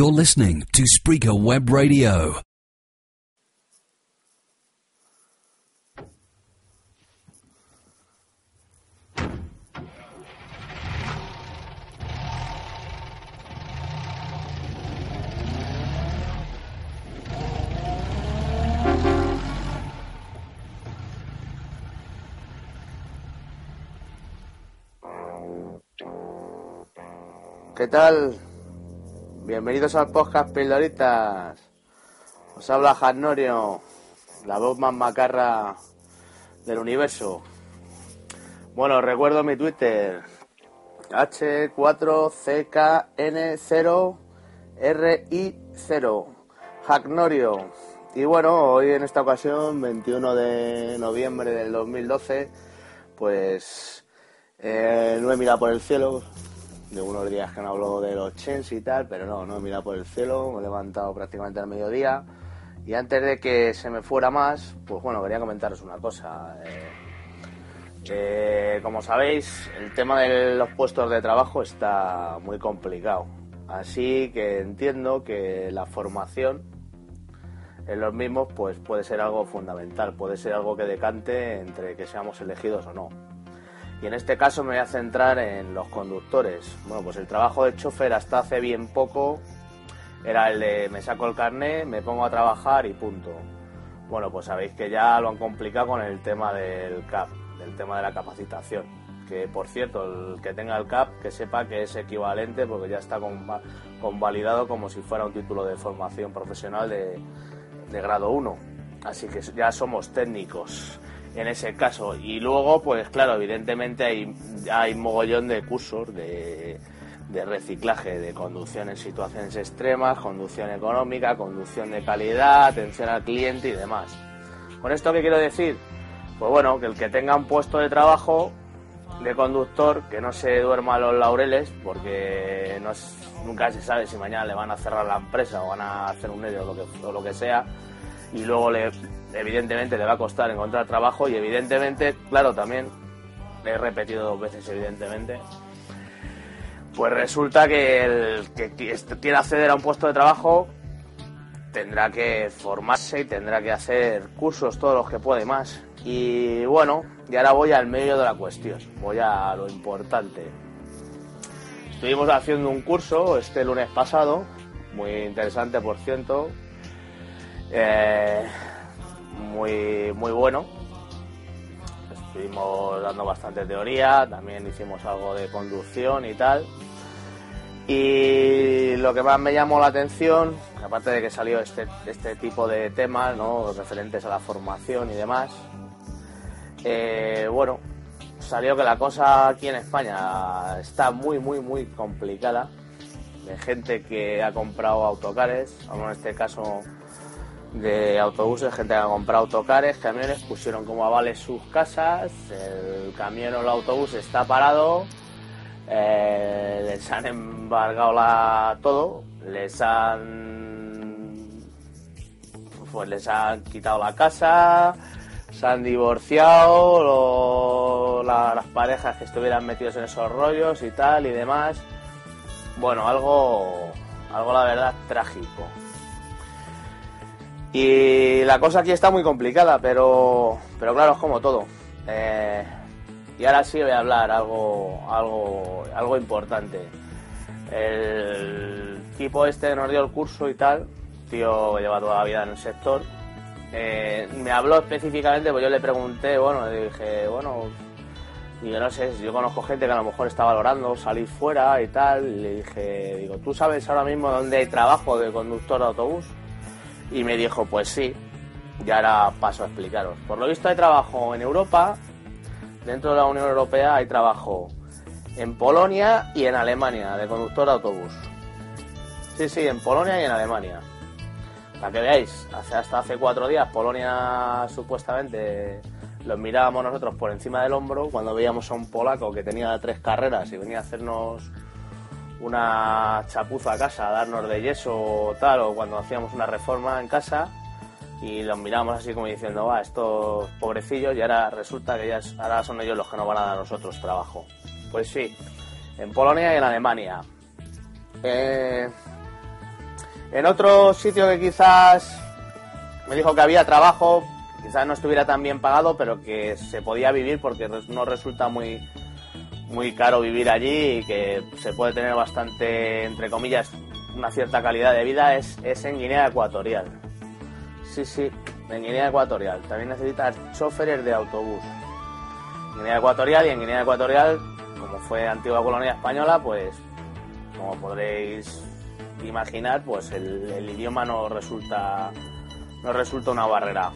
You're listening to Spreaker Web Radio. ¿Qué tal? Bienvenidos al podcast Pildoritas. Os habla Jarnorio, la voz más macarra del universo. Bueno, recuerdo mi Twitter, H4CKN0RI0, Hacknorio. Y bueno, hoy en esta ocasión, 21 de noviembre del 2012, pues eh, no he mirado por el cielo, de unos días que no hablo de los chens y tal, pero no, no he mirado por el cielo, me he levantado prácticamente al mediodía y antes de que se me fuera más, pues bueno, quería comentaros una cosa. Eh, eh, como sabéis, el tema de los puestos de trabajo está muy complicado, así que entiendo que la formación en los mismos pues puede ser algo fundamental, puede ser algo que decante entre que seamos elegidos o no. Y en este caso me voy a centrar en los conductores. Bueno, pues el trabajo de chofer hasta hace bien poco era el de me saco el carnet, me pongo a trabajar y punto. Bueno, pues sabéis que ya lo han complicado con el tema del CAP, del tema de la capacitación. Que por cierto, el que tenga el CAP, que sepa que es equivalente porque ya está convalidado como si fuera un título de formación profesional de, de grado 1. Así que ya somos técnicos en ese caso. Y luego, pues claro, evidentemente hay, hay mogollón de cursos de, reciclaje, de conducción en situaciones extremas, conducción económica, conducción de calidad, atención al cliente y demás. ¿Con esto qué quiero decir? Pues bueno, que el que tenga un puesto de trabajo de conductor, que no se duerma a los laureles, porque nunca se sabe si mañana le van a cerrar la empresa o van a hacer un medio o lo que sea, y luego le, evidentemente le va a costar encontrar trabajo y evidentemente, claro, también, le he repetido dos veces evidentemente, pues resulta que el que quiera acceder a un puesto de trabajo tendrá que formarse y tendrá que hacer cursos todos los que puede más. Y bueno, y ahora voy al medio de la cuestión, voy a lo importante. Estuvimos haciendo un curso este lunes pasado, muy interesante por cierto, eh, muy, muy bueno. Estuvimos dando bastante teoría, también hicimos algo de conducción y tal. Y lo que más me llamó la atención, aparte de que salió este, este tipo de temas, ¿no? referentes a la formación y demás, eh, bueno, salió que la cosa aquí en España está muy, muy, muy complicada. De gente que ha comprado autocares, en este caso de autobuses, gente que ha comprado autocares, camiones, pusieron como avales sus casas, el camión o el autobús está parado, eh, les han embargado la, todo, les han pues les han quitado la casa, se han divorciado, las parejas que estuvieran metidos en esos rollos y tal y demás. Bueno, algo, algo la verdad trágico. Y la cosa aquí está muy complicada, pero, pero claro, es como todo. Eh, y ahora sí voy a hablar algo, algo, algo importante. El tipo este nos dio el curso y tal, tío que lleva toda la vida en el sector, eh, me habló específicamente, pues yo le pregunté, bueno, le dije, bueno, yo no sé, yo conozco gente que a lo mejor está valorando salir fuera y tal, y le dije, digo, ¿tú sabes ahora mismo dónde hay trabajo de conductor de autobús? Y me dijo, pues sí, y ahora paso a explicaros. Por lo visto hay trabajo en Europa, dentro de la Unión Europea hay trabajo en Polonia y en Alemania de conductor de autobús. Sí, sí, en Polonia y en Alemania. Para que veáis, hasta hace cuatro días Polonia supuestamente los mirábamos nosotros por encima del hombro cuando veíamos a un polaco que tenía tres carreras y venía a hacernos una chapuza a casa, a darnos de yeso o tal, o cuando hacíamos una reforma en casa y los miramos así como diciendo, va, estos pobrecillos y ahora resulta que ya ahora son ellos los que nos van a dar a nosotros trabajo. Pues sí, en Polonia y en Alemania. Eh, En otro sitio que quizás me dijo que había trabajo, quizás no estuviera tan bien pagado, pero que se podía vivir porque no resulta muy, muy caro vivir allí y que se puede tener bastante, entre comillas, una cierta calidad de vida, es, es en Guinea Ecuatorial. Sí, sí, en Guinea Ecuatorial. También necesitas choferes de autobús. Guinea Ecuatorial y en Guinea Ecuatorial, como fue antigua colonia española, pues como podréis imaginar, pues el, idioma no resulta, no resulta una barrera.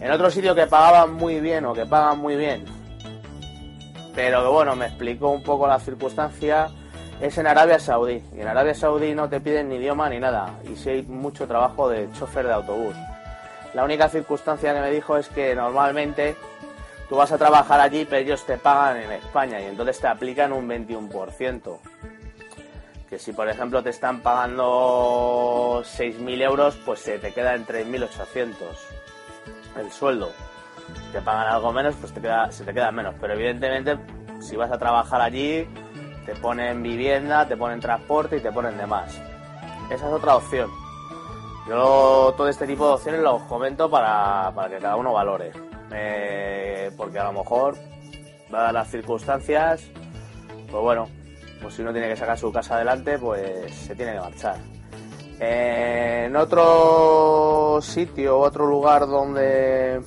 En otro sitio que pagaban muy bien o que pagan muy bien, pero bueno, me explicó un poco la circunstancia, es en Arabia Saudí. Y en Arabia Saudí no te piden ni idioma ni nada, y sí hay mucho trabajo de chofer de autobús. La única circunstancia que me dijo es que normalmente tú vas a trabajar allí, pero ellos te pagan en España y entonces te aplican un 21% que si por ejemplo te están pagando 6.000 euros, pues se te queda en 3.800 el sueldo. Te pagan algo menos, pues te queda, se te queda menos. Pero evidentemente, si vas a trabajar allí, te ponen vivienda, te ponen transporte y te ponen demás. Esa es otra opción. Yo todo este tipo de opciones los comento para, que cada uno valore. Eh, porque a lo mejor, dadas las circunstancias, pues bueno, pues si uno tiene que sacar su casa adelante, pues se tiene que marchar. en otro sitio, otro lugar donde,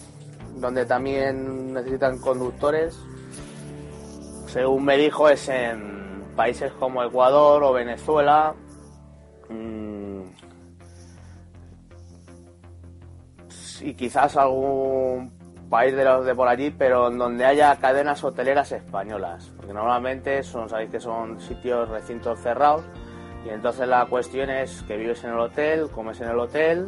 donde también necesitan conductores, según me dijo, es en países como Ecuador o Venezuela. Mm, y quizás algún país de los de por allí, pero en donde haya cadenas hoteleras españolas, porque normalmente son, sabéis que son sitios, recintos cerrados, y entonces la cuestión es que vives en el hotel, comes en el hotel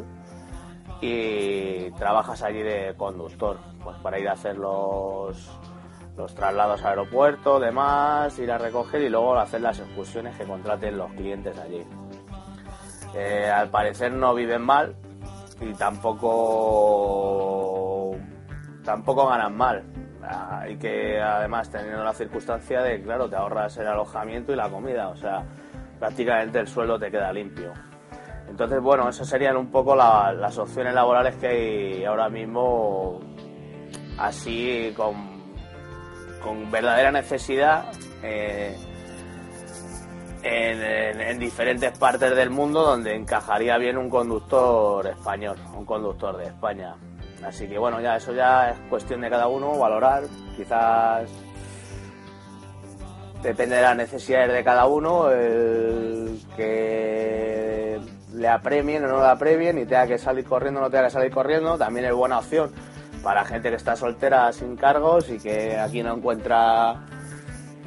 y trabajas allí de conductor, pues para ir a hacer los, los traslados al aeropuerto, demás, ir a recoger y luego hacer las excursiones que contraten los clientes allí. Eh, al parecer no viven mal y tampoco tampoco ganan mal. Y que además teniendo la circunstancia de, claro, te ahorras el alojamiento y la comida, o sea, prácticamente el suelo te queda limpio. Entonces, bueno, esas serían un poco las opciones laborales que hay ahora mismo, así con, verdadera necesidad. Eh, en, en, diferentes partes del mundo donde encajaría bien un conductor español, un conductor de España. Así que bueno, ya eso ya es cuestión de cada uno, valorar, quizás depende de las necesidades de cada uno, el que apremien o no le apremien y tenga que salir corriendo o no tenga que salir corriendo, también es buena opción para gente que está soltera sin cargos y que aquí no encuentra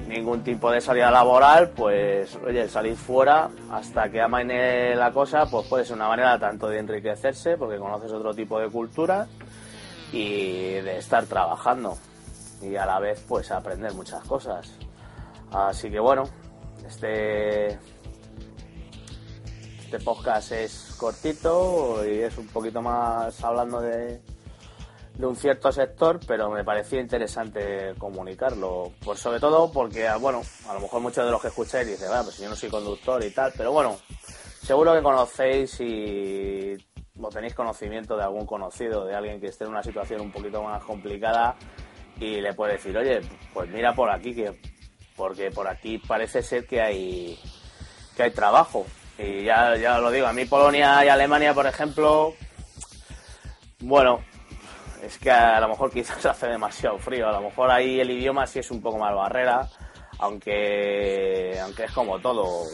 ningún tipo de salida laboral, pues oye, salir fuera hasta que amaine la cosa, pues puede ser una manera tanto de enriquecerse, porque conoces otro tipo de cultura, y de estar trabajando y a la vez pues aprender muchas cosas. Así que bueno, este este podcast es cortito y es un poquito más hablando de, un cierto sector, pero me parecía interesante comunicarlo. Por sobre todo porque, bueno, a lo mejor muchos de los que escucháis dicen, bueno, pues yo no soy conductor y tal, pero bueno, seguro que conocéis y o tenéis conocimiento de algún conocido, de alguien que esté en una situación un poquito más complicada y le puede decir, oye, pues mira por aquí, que porque por aquí parece ser que hay que hay trabajo. Y ya, ya lo digo, a mí Polonia y Alemania, por ejemplo, bueno, es que a lo mejor quizás hace demasiado frío, a lo mejor ahí el idioma sí es un poco más barrera, aunque, aunque es como todo,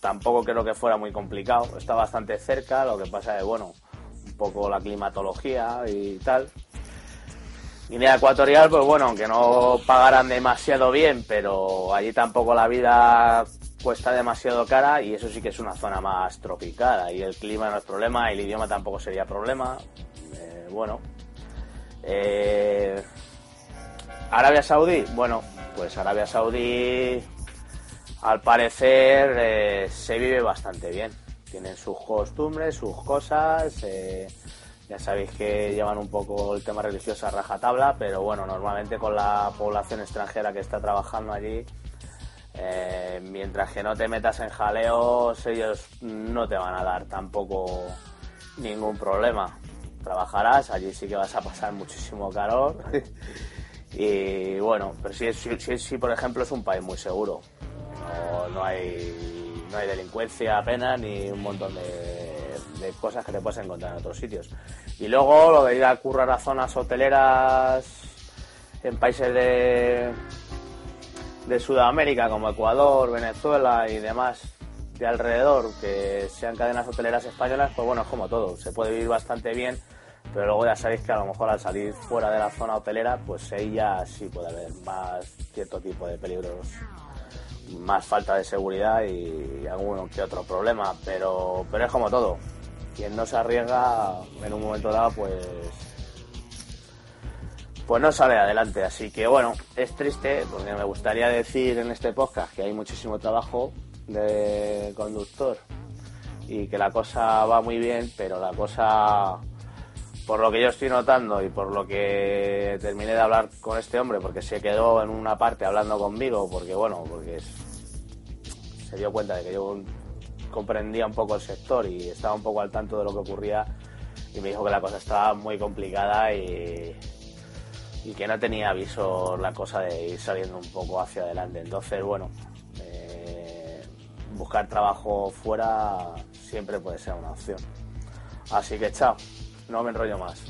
tampoco creo que fuera muy complicado. Está bastante cerca, lo que pasa es, bueno, un poco la climatología y tal. Guinea Ecuatorial, pues bueno, aunque no pagaran demasiado bien, pero allí tampoco la vida cuesta demasiado cara y eso sí que es una zona más tropical. Ahí el clima no es problema, el idioma tampoco sería problema. Eh, bueno. Eh, Arabia Saudí, bueno, pues Arabia Saudí al parecer eh, se vive bastante bien. Tienen sus costumbres, sus cosas. Ya sabéis que llevan un poco el tema religioso a rajatabla, pero bueno, normalmente con la población extranjera que está trabajando allí, Eh, mientras que no te metas en jaleos, ellos no te van a dar tampoco ningún problema. Trabajarás, allí sí que vas a pasar muchísimo calor. y bueno, pero sí, sí, sí, por ejemplo, es un país muy seguro. No, no, hay, no hay delincuencia apenas ni un montón de, de cosas que te puedes encontrar en otros sitios. Y luego lo de ir a currar a zonas hoteleras en países de, de Sudamérica como Ecuador, Venezuela y demás de alrededor que sean cadenas hoteleras españolas, pues bueno, es como todo, se puede vivir bastante bien, pero luego ya sabéis que a lo mejor al salir fuera de la zona hotelera, pues ahí ya sí puede haber más cierto tipo de peligros, más falta de seguridad y alguno que otro problema, pero, pero es como todo, quien no se arriesga en un momento dado, pues pues no sale adelante. Así que bueno, es triste porque me gustaría decir en este podcast que hay muchísimo trabajo de conductor y que la cosa va muy bien, pero la cosa, por lo que yo estoy notando y por lo que terminé de hablar con este hombre, porque se quedó en una parte hablando conmigo, porque bueno, porque se dio cuenta de que yo comprendía un poco el sector y estaba un poco al tanto de lo que ocurría y me dijo que la cosa estaba muy complicada y y que no tenía aviso la cosa de ir saliendo un poco hacia adelante. Entonces, bueno, eh, buscar trabajo fuera siempre puede ser una opción. Así que chao, no me enrollo más.